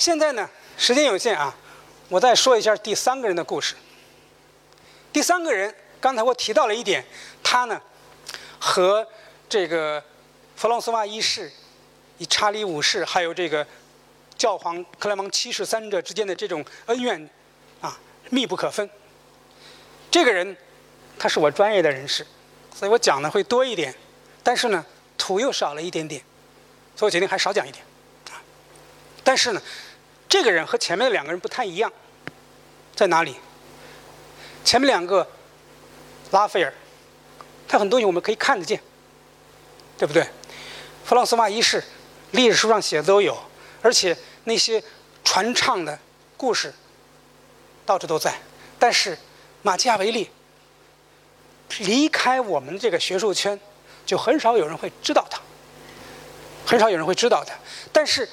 现在呢，时间有限啊，我再说一下第三个人的故事。第三个人，刚才我提到了一点，他呢和这个弗朗索瓦一世、以查理五世，还有这个教皇克莱芒七世三者之间的这种恩怨啊，密不可分。这个人，他是我专业的人士，所以我讲的会多一点，但是呢，图又少了一点点，所以我决定还少讲一点。啊，但是呢。这个人和前面的两个人不太一样，在哪里？前面两个拉斐尔，他很多东西我们可以看得见，对不对？弗朗索瓦一世，历史书上写的都有，而且那些传唱的故事到处都在。但是马基雅维利离开我们这个学术圈，就很少有人会知道他，很少有人会知道他。但是。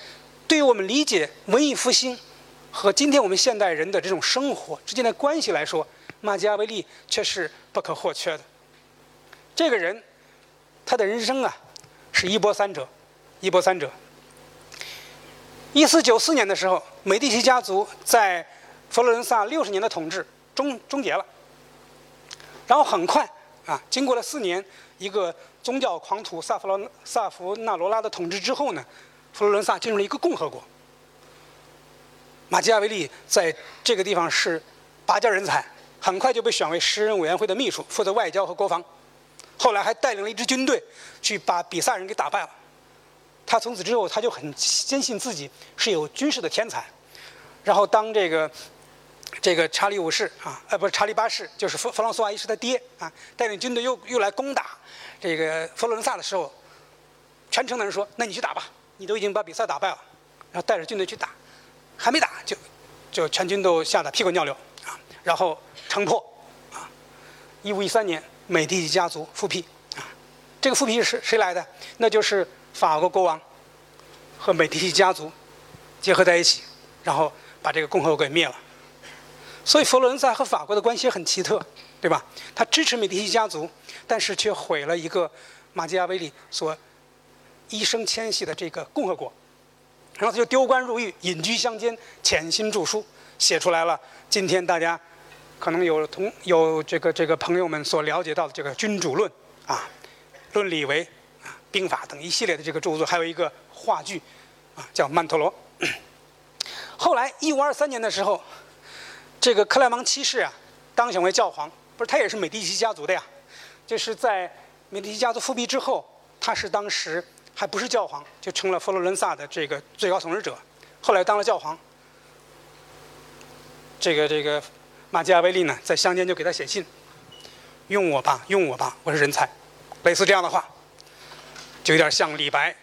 对于我们理解文艺复兴和今天我们现代人的这种生活之间的关系来说，马基雅维利却是不可或缺的。这个人，他的人生啊，是一波三折，一波三折。一四九四年的时候，美第奇家族在佛罗伦萨六十年的统治终终结了。然后很快啊，经过了四年一个宗教狂徒萨弗罗萨弗纳罗拉的统治之后呢。佛罗伦萨进入了一个共和国。马基雅维利在这个地方是拔尖人才，很快就被选为诗人委员会的秘书，负责外交和国防。后来还带领了一支军队去把比萨人给打败了。他从此之后他就很坚信自己是有军事的天才。然后当这个这个查理五世啊，呃，不是查理八世，就是弗弗朗索瓦一世的爹啊，带领军队又又来攻打这个佛罗伦萨的时候，全城的人说：“那你去打吧。”你都已经把比赛打败了，然后带着军队去打，还没打就，就全军都吓得屁滚尿流啊！然后城破啊！一五一三年，美第奇家族复辟啊！这个复辟是谁来的？那就是法国国王和美第奇家族结合在一起，然后把这个共和国给灭了。所以佛罗伦萨和法国的关系很奇特，对吧？他支持美第奇家族，但是却毁了一个马基亚维利所。一生迁徙的这个共和国，然后他就丢官入狱，隐居乡间，潜心著书，写出来了。今天大家可能有同有这个这个朋友们所了解到的这个《君主论》啊，《论理为》啊，《兵法》等一系列的这个著作，还有一个话剧啊，叫《曼陀罗》。后来一五二三年的时候，这个克莱芒七世啊当选为教皇，不是他也是美第奇家族的呀，就是在美第奇家族复辟之后，他是当时。还不是教皇，就成了佛罗伦萨的这个最高统治者。后来当了教皇，这个这个马基亚维利呢，在乡间就给他写信：“用我吧，用我吧，我是人才。”类似这样的话，就有点像李白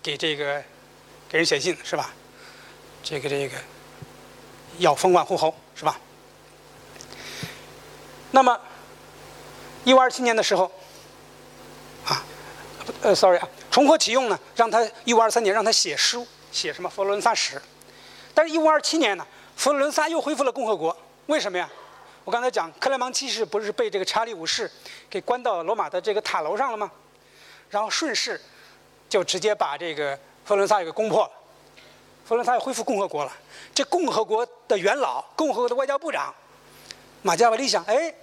给这个给人写信是吧？这个这个要封万户侯是吧？那么一五二七年的时候，啊，呃，sorry 啊。重获启用呢，让他一五二三年让他写书，写什么佛罗伦萨史。但是，一五二七年呢，佛罗伦萨又恢复了共和国。为什么呀？我刚才讲，克莱芒七世不是被这个查理五世给关到罗马的这个塔楼上了吗？然后顺势就直接把这个佛罗伦萨给攻破了。佛罗伦萨又恢复共和国了。这共和国的元老，共和国的外交部长马加维利想：哎，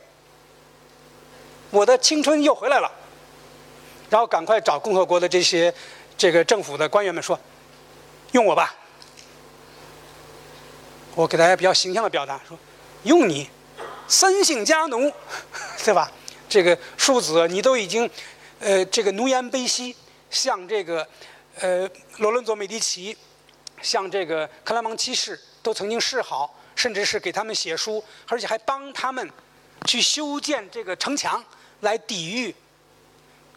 我的青春又回来了。然后赶快找共和国的这些这个政府的官员们说：“用我吧。”我给大家比较形象的表达说：“用你，三姓家奴，对吧？这个庶子你都已经呃这个奴颜卑膝，向这个呃罗伦佐美第奇，向这个克莱芒七世都曾经示好，甚至是给他们写书，而且还帮他们去修建这个城墙来抵御。”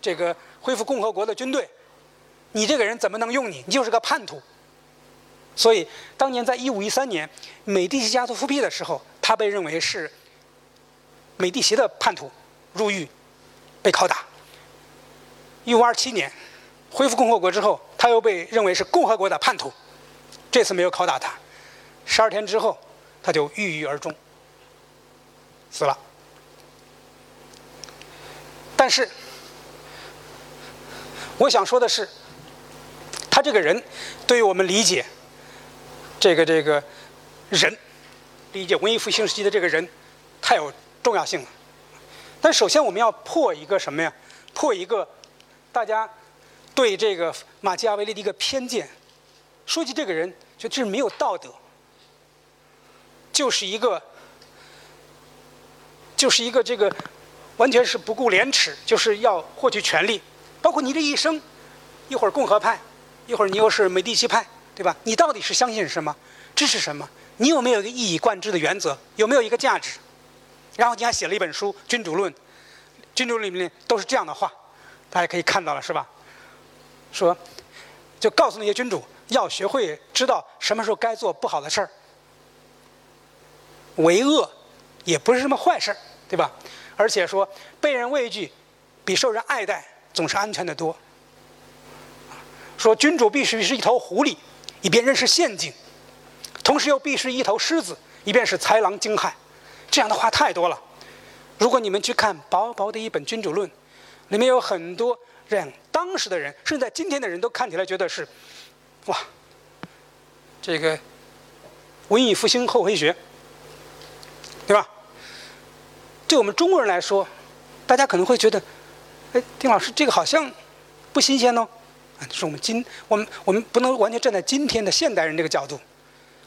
这个恢复共和国的军队，你这个人怎么能用你？你就是个叛徒。所以，当年在一五一三年美第奇家族复辟的时候，他被认为是美第奇的叛徒，入狱，被拷打。一五二七年恢复共和国之后，他又被认为是共和国的叛徒，这次没有拷打他。十二天之后，他就郁郁而终，死了。但是。我想说的是，他这个人对于我们理解这个这个人，理解文艺复兴时期的这个人，太有重要性了。但首先我们要破一个什么呀？破一个大家对这个马基雅维利的一个偏见。说起这个人，就这是没有道德，就是一个，就是一个这个，完全是不顾廉耻，就是要获取权力。包括你这一生，一会儿共和派，一会儿你又是美第奇派，对吧？你到底是相信什么，支持什么？你有没有一个一以贯之的原则？有没有一个价值？然后你还写了一本书《君主论》，《君主论》里面都是这样的话，大家可以看到了，是吧？说，就告诉那些君主。要学会知道什么时候该做不好的事儿，为恶也不是什么坏事儿，对吧？而且说被人畏惧比受人爱戴总是安全的多。说君主必须是一头狐狸，以便认识陷阱；同时又必是一头狮子，以便使豺狼惊骇。这样的话太多了。如果你们去看薄薄的一本《君主论》，里面有很多让当时的人，甚至在今天的人都看起来觉得是。哇，这个文艺复兴后黑学，对吧？对我们中国人来说，大家可能会觉得，哎，丁老师这个好像不新鲜哦。啊，是我们今我们我们不能完全站在今天的现代人这个角度。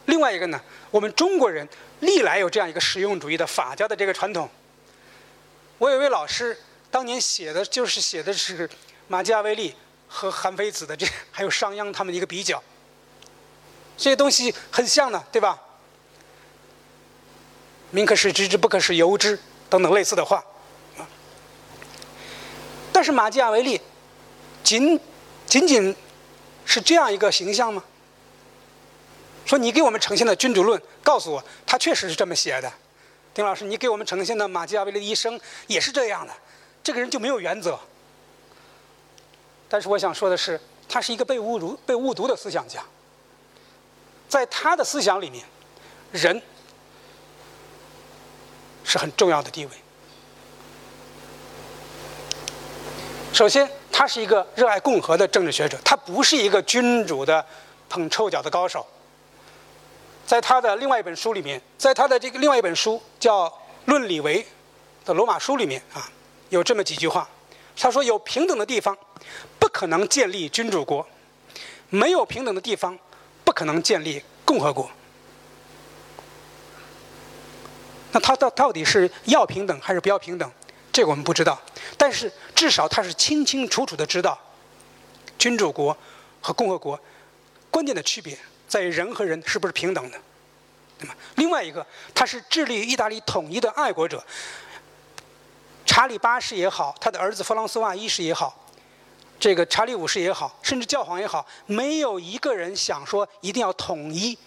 另外一个呢，我们中国人历来有这样一个实用主义的法家的这个传统。我有一位老师，当年写的就是写的是马基雅维利。和韩非子的这还有商鞅他们的一个比较，这些东西很像的，对吧？民可使知之，不可使由之，等等类似的话。但是马基雅维利，仅仅仅是这样一个形象吗？说你给我们呈现的《君主论》，告诉我他确实是这么写的。丁老师，你给我们呈现的马基雅维利的一生也是这样的，这个人就没有原则。但是我想说的是，他是一个被误读、被误读的思想家。在他的思想里面，人是很重要的地位。首先，他是一个热爱共和的政治学者，他不是一个君主的捧臭脚的高手。在他的另外一本书里面，在他的这个另外一本书叫《论李维的罗马书》里面啊，有这么几句话。他说：“有平等的地方，不可能建立君主国；没有平等的地方，不可能建立共和国。”那他到到底是要平等还是不要平等？这个我们不知道。但是至少他是清清楚楚的知道，君主国和共和国关键的区别在于人和人是不是平等的，那么？另外一个，他是致力于意大利统一的爱国者。查理八世也好，他的儿子弗朗索瓦一世也好，这个查理五世也好，甚至教皇也好，没有一个人想说一定要统一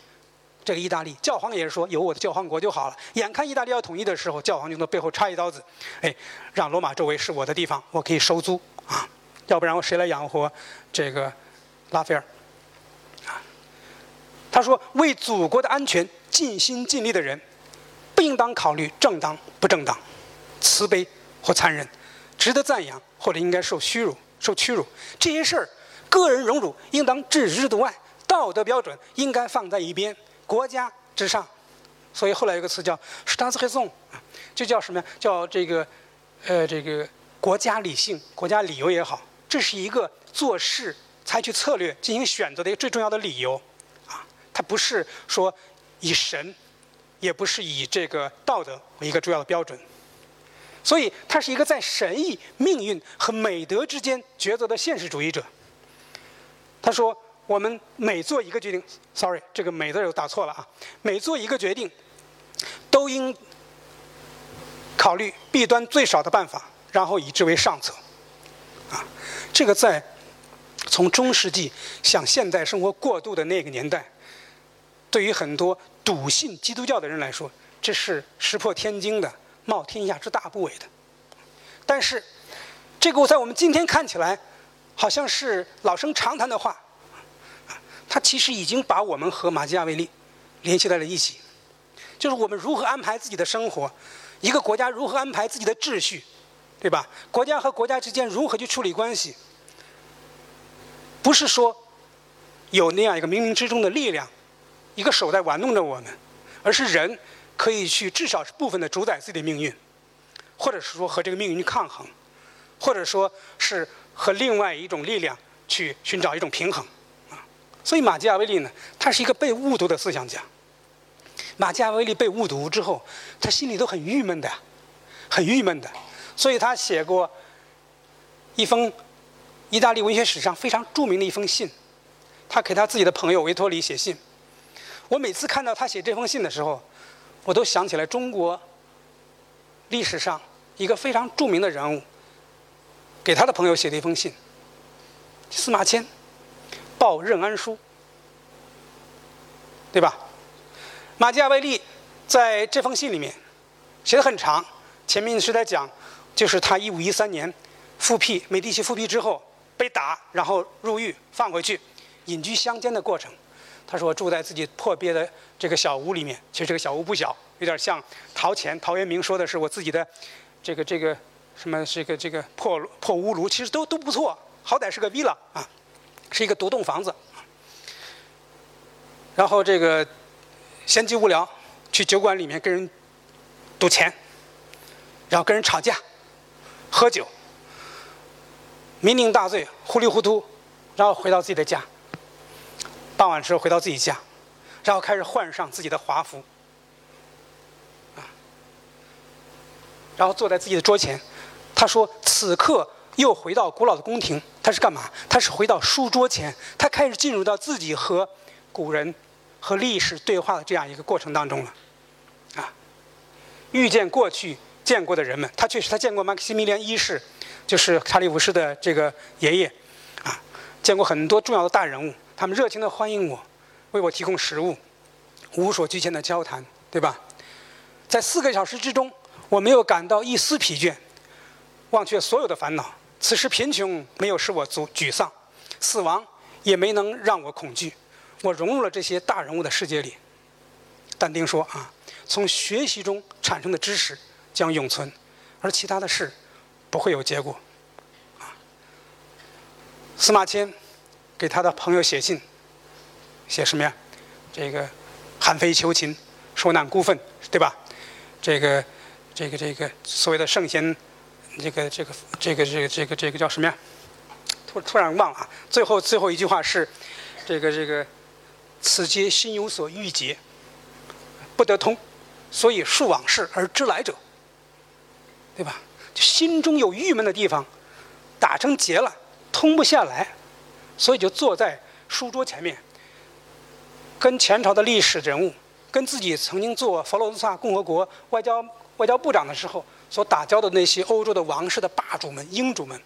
这个意大利。教皇也是说有我的教皇国就好了。眼看意大利要统一的时候，教皇就从背后插一刀子，哎，让罗马周围是我的地方，我可以收租啊，要不然我谁来养活这个拉斐尔？啊，他说为祖国的安全尽心尽力的人，不应当考虑正当不正当，慈悲。或残忍，值得赞扬，或者应该受屈辱、受屈辱。这些事儿，个人荣辱应当置之度外，道德标准应该放在一边，国家之上。所以后来有个词叫 s t a t s r a i s o n 就叫什么呀？叫这个，呃，这个国家理性、国家理由也好，这是一个做事、采取策略、进行选择的一个最重要的理由。啊，它不是说以神，也不是以这个道德为一个主要的标准。所以，他是一个在神意、命运和美德之间抉择的现实主义者。他说：“我们每做一个决定，sorry，这个‘每’字又打错了啊。每做一个决定，都应考虑弊端最少的办法，然后以之为上策。”啊，这个在从中世纪向现代生活过渡的那个年代，对于很多笃信基督教的人来说，这是石破天惊的。冒天下之大不韪的，但是，这个在我们今天看起来，好像是老生常谈的话，他其实已经把我们和马基雅维利联系在了一起，就是我们如何安排自己的生活，一个国家如何安排自己的秩序，对吧？国家和国家之间如何去处理关系，不是说有那样一个冥冥之中的力量，一个手在玩弄着我们，而是人可以去至少是部分的主宰自己的命运，或者是说和这个命运去抗衡，或者说是和另外一种力量去寻找一种平衡，所以马基雅维利呢，他是一个被误读的思想家。马基雅维利被误读之后，他心里都很郁闷的，很郁闷的，所以他写过一封意大利文学史上非常著名的一封信，他给他自己的朋友维托里写信。我每次看到他写这封信的时候，我都想起来中国历史上一个非常著名的人物给他的朋友写的一封信。司马迁报任安书，对吧？马基雅维利在这封信里面写的很长，前面是在讲，就是他一五一三年复辟美第奇复辟之后被打，然后入狱放回去，隐居乡间的过程。他说住在自己破瘪的这个小屋里面，其实这个小屋不小，有点像陶潜陶渊明说的是我自己的这个这个什么这个这个破破屋炉，其实都都不错，好歹是个 villa 啊，是一个独栋房子。然后这个闲极无聊，去酒馆里面跟人赌钱，然后跟人吵架，喝酒，酩酊大醉，糊里糊涂，然后回到自己的家。傍晚时候回到自己家，然后开始换上自己的华服，啊，然后坐在自己的桌前。他说：“此刻又回到古老的宫廷，他是干嘛？他是回到书桌前，他开始进入到自己和古人和历史对话的这样一个过程当中了，啊，遇见过去见过的人们。他确实他见过马克西米连一世，就是查理五世的这个爷爷，啊，见过很多重要的大人物。”他们热情地欢迎我，为我提供食物，无所拘牵的交谈，对吧？在四个小时之中，我没有感到一丝疲倦，忘却所有的烦恼。此时贫穷没有使我沮沮丧，死亡也没能让我恐惧。我融入了这些大人物的世界里。但丁说：“啊，从学习中产生的知识将永存，而其他的事不会有结果。”啊，司马迁。给他的朋友写信，写什么呀？这个韩非求琴，受难孤愤，对吧？这个，这个，这个所谓的圣贤，这个，这个，这个，这个，这个，这个叫什么呀？突突然忘了。最后最后一句话是，这个这个，此皆心有所郁结，不得通，所以述往事而知来者，对吧？就心中有郁闷的地方，打成结了，通不下来。所以就坐在书桌前面，跟前朝的历史人物，跟自己曾经做佛罗伦萨共和国外交外交部长的时候所打交的那些欧洲的王室的霸主们、英主们，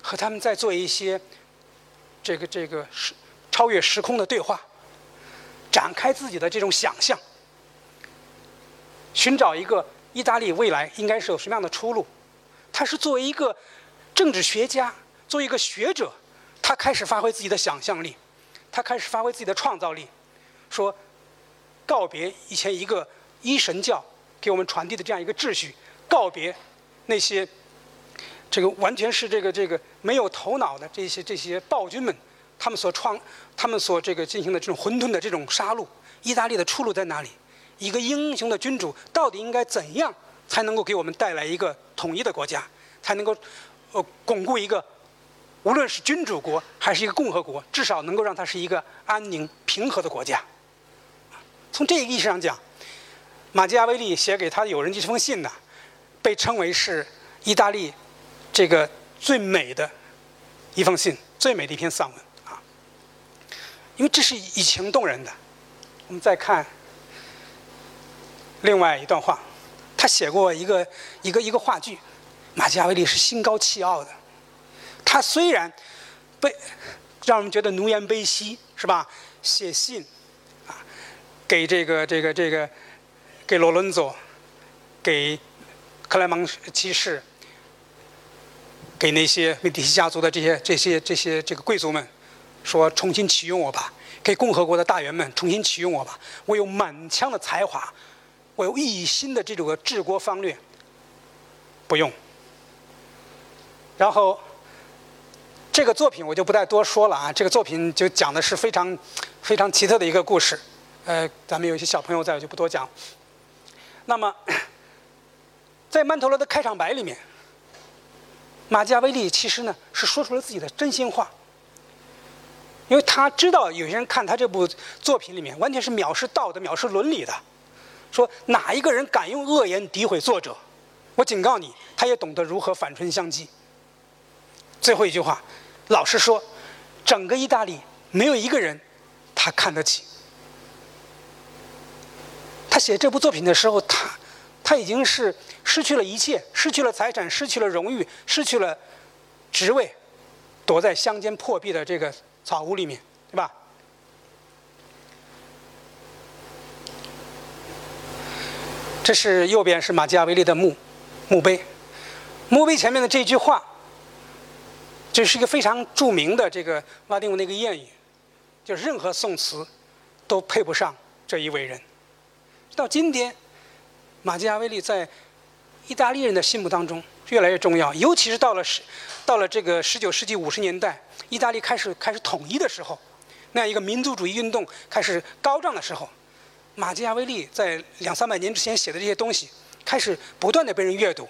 和他们在做一些这个这个时超越时空的对话，展开自己的这种想象，寻找一个意大利未来应该是有什么样的出路。他是作为一个政治学家，作为一个学者。他开始发挥自己的想象力，他开始发挥自己的创造力，说告别以前一个一神教给我们传递的这样一个秩序，告别那些这个完全是这个这个没有头脑的这些这些暴君们，他们所创他们所这个进行的这种混沌的这种杀戮，意大利的出路在哪里？一个英雄的君主到底应该怎样才能够给我们带来一个统一的国家，才能够呃巩固一个？无论是君主国还是一个共和国，至少能够让它是一个安宁平和的国家。从这个意义上讲，马基雅维利写给他的友人这封信呢，被称为是意大利这个最美的一封信，最美的一篇散文啊。因为这是以情动人的。我们再看另外一段话，他写过一个一个一个话剧，马基雅维利是心高气傲的。他虽然被让人们觉得奴颜卑膝，是吧？写信啊，给这个这个这个给罗伦佐，给克莱芒七世，给那些美第奇家族的这些这些这些这个贵族们，说重新启用我吧，给共和国的大员们重新启用我吧。我有满腔的才华，我有一心的这种治国方略，不用。然后。这个作品我就不再多说了啊，这个作品就讲的是非常非常奇特的一个故事，呃，咱们有些小朋友在，我就不多讲。那么，在曼陀罗的开场白里面，马基雅维利其实呢是说出了自己的真心话，因为他知道有些人看他这部作品里面完全是藐视道德、藐视伦理的，说哪一个人敢用恶言诋毁作者，我警告你，他也懂得如何反唇相讥。最后一句话，老实说，整个意大利没有一个人他看得起。他写这部作品的时候，他他已经是失去了一切，失去了财产，失去了荣誉，失去了职位，躲在乡间破壁的这个草屋里面，对吧？这是右边是马基亚维利的墓墓碑，墓碑前面的这句话，这是一个非常著名的这个拉丁文的一个谚语，就是任何宋词都配不上这一伟人。到今天，马基雅维利在意大利人的心目当中越来越重要，尤其是到了十到了这个十九世纪五十年代，意大利开始开始统一的时候，那样一个民族主义运动开始高涨的时候，马基雅维利在两三百年之前写的这些东西，开始不断的被人阅读，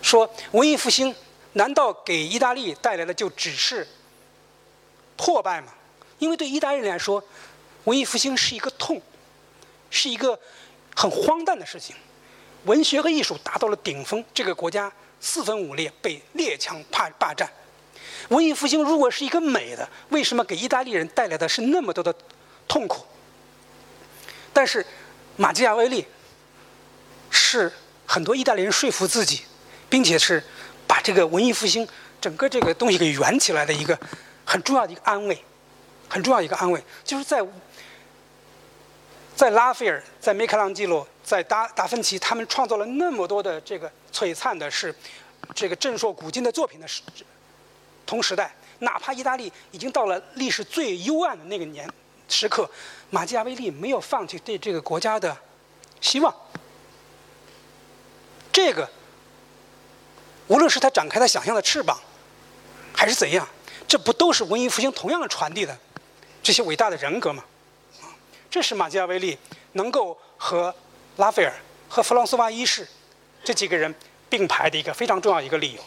说文艺复兴难道给意大利带来的就只是破败吗？因为对意大利人来说，文艺复兴是一个痛，是一个。很荒诞的事情，文学和艺术达到了顶峰，这个国家四分五裂，被列强霸霸占。文艺复兴如果是一个美的，为什么给意大利人带来的是那么多的痛苦？但是马基雅维利是很多意大利人说服自己，并且是把这个文艺复兴整个这个东西给圆起来的一个很重要的一个安慰，很重要的一个安慰，就是在。在拉斐尔、在米开朗基罗、在达达芬奇，他们创造了那么多的这个璀璨的、是这个震烁古今的作品的时同时代，哪怕意大利已经到了历史最幽暗的那个年时刻，马基雅维利没有放弃对这个国家的希望。这个，无论是他展开他想象的翅膀，还是怎样，这不都是文艺复兴同样传递的这些伟大的人格吗？这是马基雅维利能够和拉斐尔和弗朗索瓦一世这几个人并排的一个非常重要一个理由。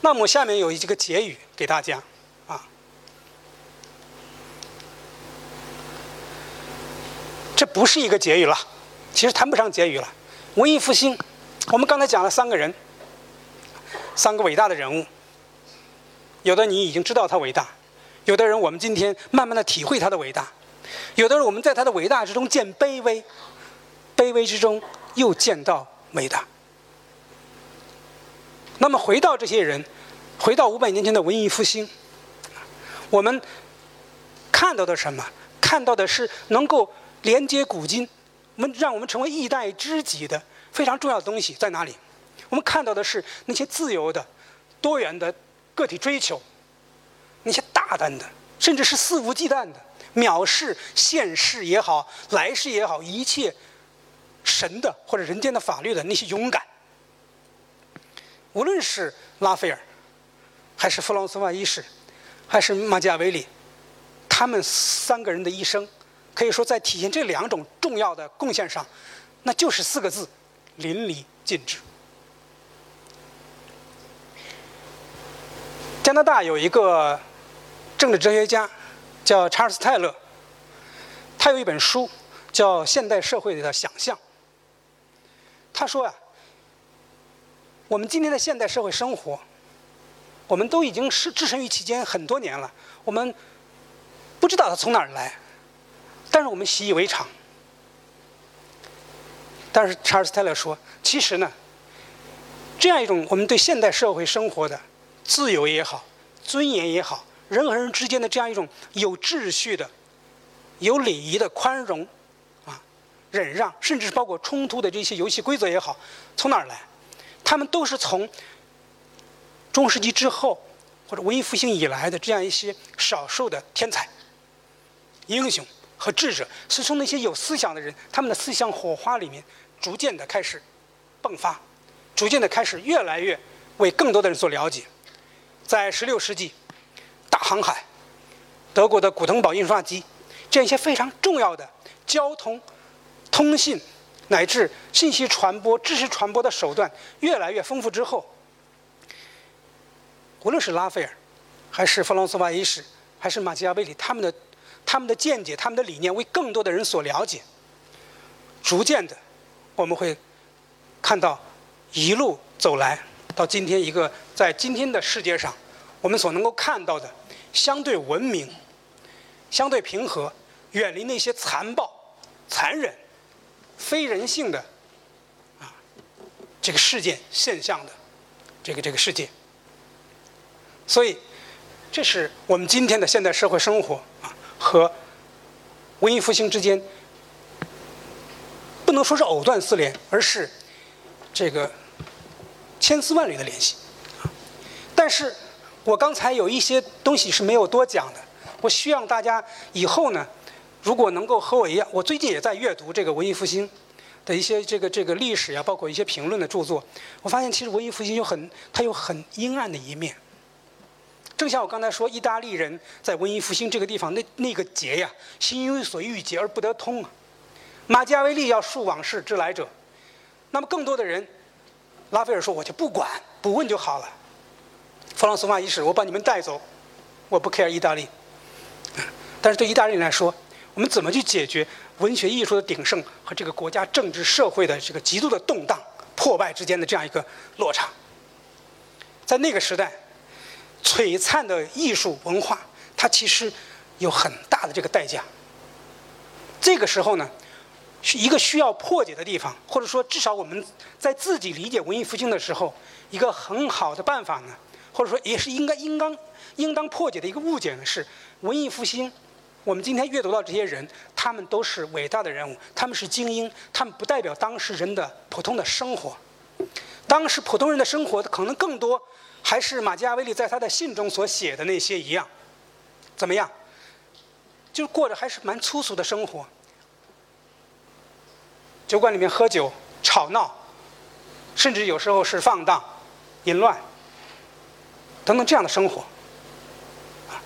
那么下面有一个结语给大家啊，这不是一个结语了，其实谈不上结语了。文艺复兴，我们刚才讲了三个人，三个伟大的人物，有的你已经知道他伟大，有的人我们今天慢慢的体会他的伟大。有的时候，我们在他的伟大之中见卑微，卑微之中又见到伟大。那么，回到这些人，回到五百年前的文艺复兴，我们看到的什么？看到的是能够连接古今，我们让我们成为一代知己的非常重要的东西在哪里？我们看到的是那些自由的、多元的个体追求，那些大胆的，甚至是肆无忌惮的。藐视现世也好，来世也好，一切神的或者人间的法律的那些勇敢，无论是拉斐尔，还是弗朗索瓦一世，还是马基雅维里，他们三个人的一生，可以说在体现这两种重要的贡献上，那就是四个字：淋漓尽致。加拿大有一个政治哲学家。叫查尔斯·泰勒，他有一本书叫《现代社会的想象》。他说呀，我们今天的现代社会生活，我们都已经是置身于其间很多年了，我们不知道它从哪儿来，但是我们习以为常。但是查尔斯·泰勒说，其实呢，这样一种我们对现代社会生活的自由也好，尊严也好。人和人之间的这样一种有秩序的、有礼仪的宽容，啊，忍让，甚至是包括冲突的这些游戏规则也好，从哪儿来？他们都是从中世纪之后或者文艺复兴以来的这样一些少数的天才、英雄和智者，是从那些有思想的人他们的思想火花里面逐渐的开始迸发，逐渐的开始越来越为更多的人所了解。在十六世纪。大航海，德国的古腾堡印刷机，这样一些非常重要的交通、通信乃至信息传播、知识传播的手段越来越丰富之后，无论是拉斐尔，还是弗朗索瓦一世，还是马基雅维里，他们的他们的见解、他们的理念为更多的人所了解，逐渐的，我们会看到一路走来到今天一个在今天的世界上，我们所能够看到的相对文明、相对平和。远离那些残暴、残忍、非人性的啊这个事件现象的这个这个世界，所以这是我们今天的现代社会生活啊和文艺复兴之间不能说是藕断丝连，而是这个千丝万缕的联系。但是我刚才有一些东西是没有多讲的，我希望大家以后呢。如果能够和我一样，我最近也在阅读这个文艺复兴的一些这个这个历史呀，包括一些评论的著作。我发现其实文艺复兴有很它有很阴暗的一面。正像我刚才说，意大利人在文艺复兴这个地方那那个结呀，心有所欲结而不得通啊。马基雅维利要述往事之来者，那么更多的人，拉斐尔说我就不管不问就好了。弗朗索瓦一世，我把你们带走，我不 care 意大利。但是对意大利人来说，我们怎么去解决文学艺术的鼎盛和这个国家政治社会的这个极度的动荡破败之间的这样一个落差？在那个时代，璀璨的艺术文化，它其实有很大的这个代价。这个时候呢，一个需要破解的地方，或者说至少我们在自己理解文艺复兴的时候，一个很好的办法呢，或者说也是应该应当应当破解的一个误解呢，是文艺复兴。我们今天阅读到这些人，他们都是伟大的人物，他们是精英，他们不代表当时人的普通的生活。当时普通人的生活可能更多，还是马基雅维利在他的信中所写的那些一样，怎么样？就过着还是蛮粗俗的生活，酒馆里面喝酒、吵闹，甚至有时候是放荡、淫乱等等这样的生活。啊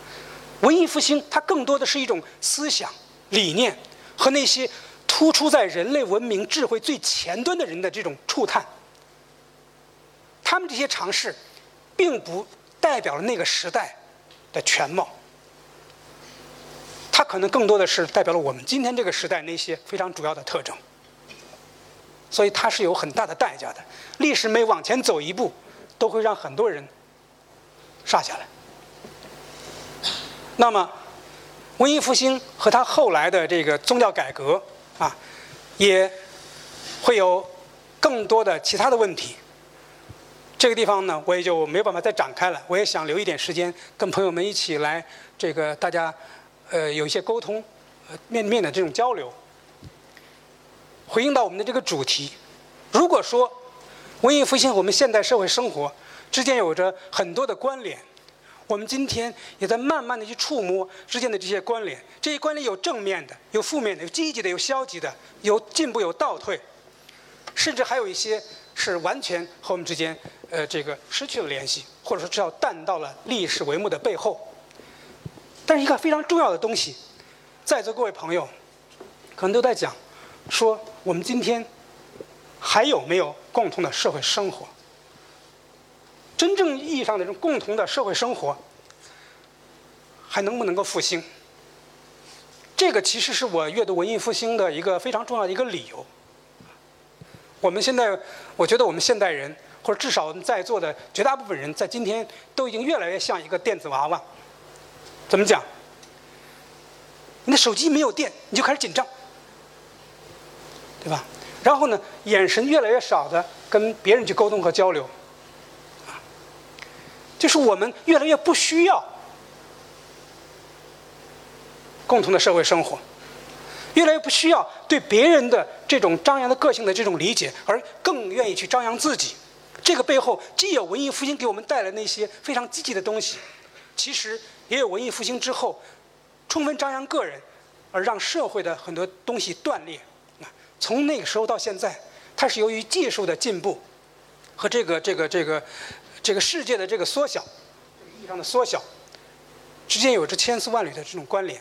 文艺复兴，它更多的是一种思想理念和那些突出在人类文明智慧最前端的人的这种触探。他们这些尝试，并不代表了那个时代的全貌。它可能更多的是代表了我们今天这个时代那些非常主要的特征。所以它是有很大的代价的。历史每往前走一步，都会让很多人傻下来。那么，文艺复兴和他后来的这个宗教改革啊，也会有更多的其他的问题。这个地方呢，我也就没有办法再展开了。我也想留一点时间，跟朋友们一起来这个大家呃有一些沟通，呃面面的这种交流。回应到我们的这个主题，如果说文艺复兴我们现代社会生活之间有着很多的关联。我们今天也在慢慢的去触摸之间的这些关联，这些关联有正面的，有负面的，有积极的，有消极的，有进步，有倒退，甚至还有一些是完全和我们之间，呃，这个失去了联系，或者说至少淡到了历史帷幕的背后。但是一个非常重要的东西，在座各位朋友，可能都在讲，说我们今天还有没有共同的社会生活？真正意义上的这种共同的社会生活，还能不能够复兴？这个其实是我阅读文艺复兴的一个非常重要的一个理由。我们现在，我觉得我们现代人，或者至少在座的绝大部分人，在今天都已经越来越像一个电子娃娃。怎么讲？你的手机没有电，你就开始紧张，对吧？然后呢，眼神越来越少的跟别人去沟通和交流。就是我们越来越不需要共同的社会生活，越来越不需要对别人的这种张扬的个性的这种理解，而更愿意去张扬自己。这个背后既有文艺复兴给我们带来那些非常积极的东西，其实也有文艺复兴之后充分张扬个人，而让社会的很多东西断裂。从那个时候到现在，它是由于技术的进步和这个这个这个。这个世界的这个缩小，意义上的缩小，之间有着千丝万缕的这种关联，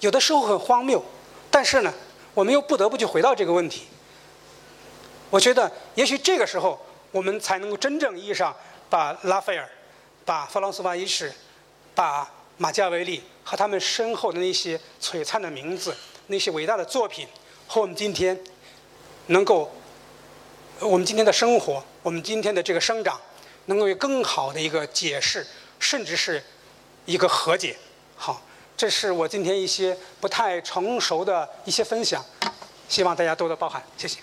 有的时候很荒谬，但是呢，我们又不得不去回到这个问题。我觉得，也许这个时候，我们才能够真正意义上把拉斐尔、把弗朗索瓦一世、把马加维利和他们身后的那些璀璨的名字、那些伟大的作品，和我们今天能够，我们今天的生活，我们今天的这个生长，能够有更好的一个解释，甚至是一个和解。好，这是我今天一些不太成熟的一些分享，希望大家多多包涵，谢谢。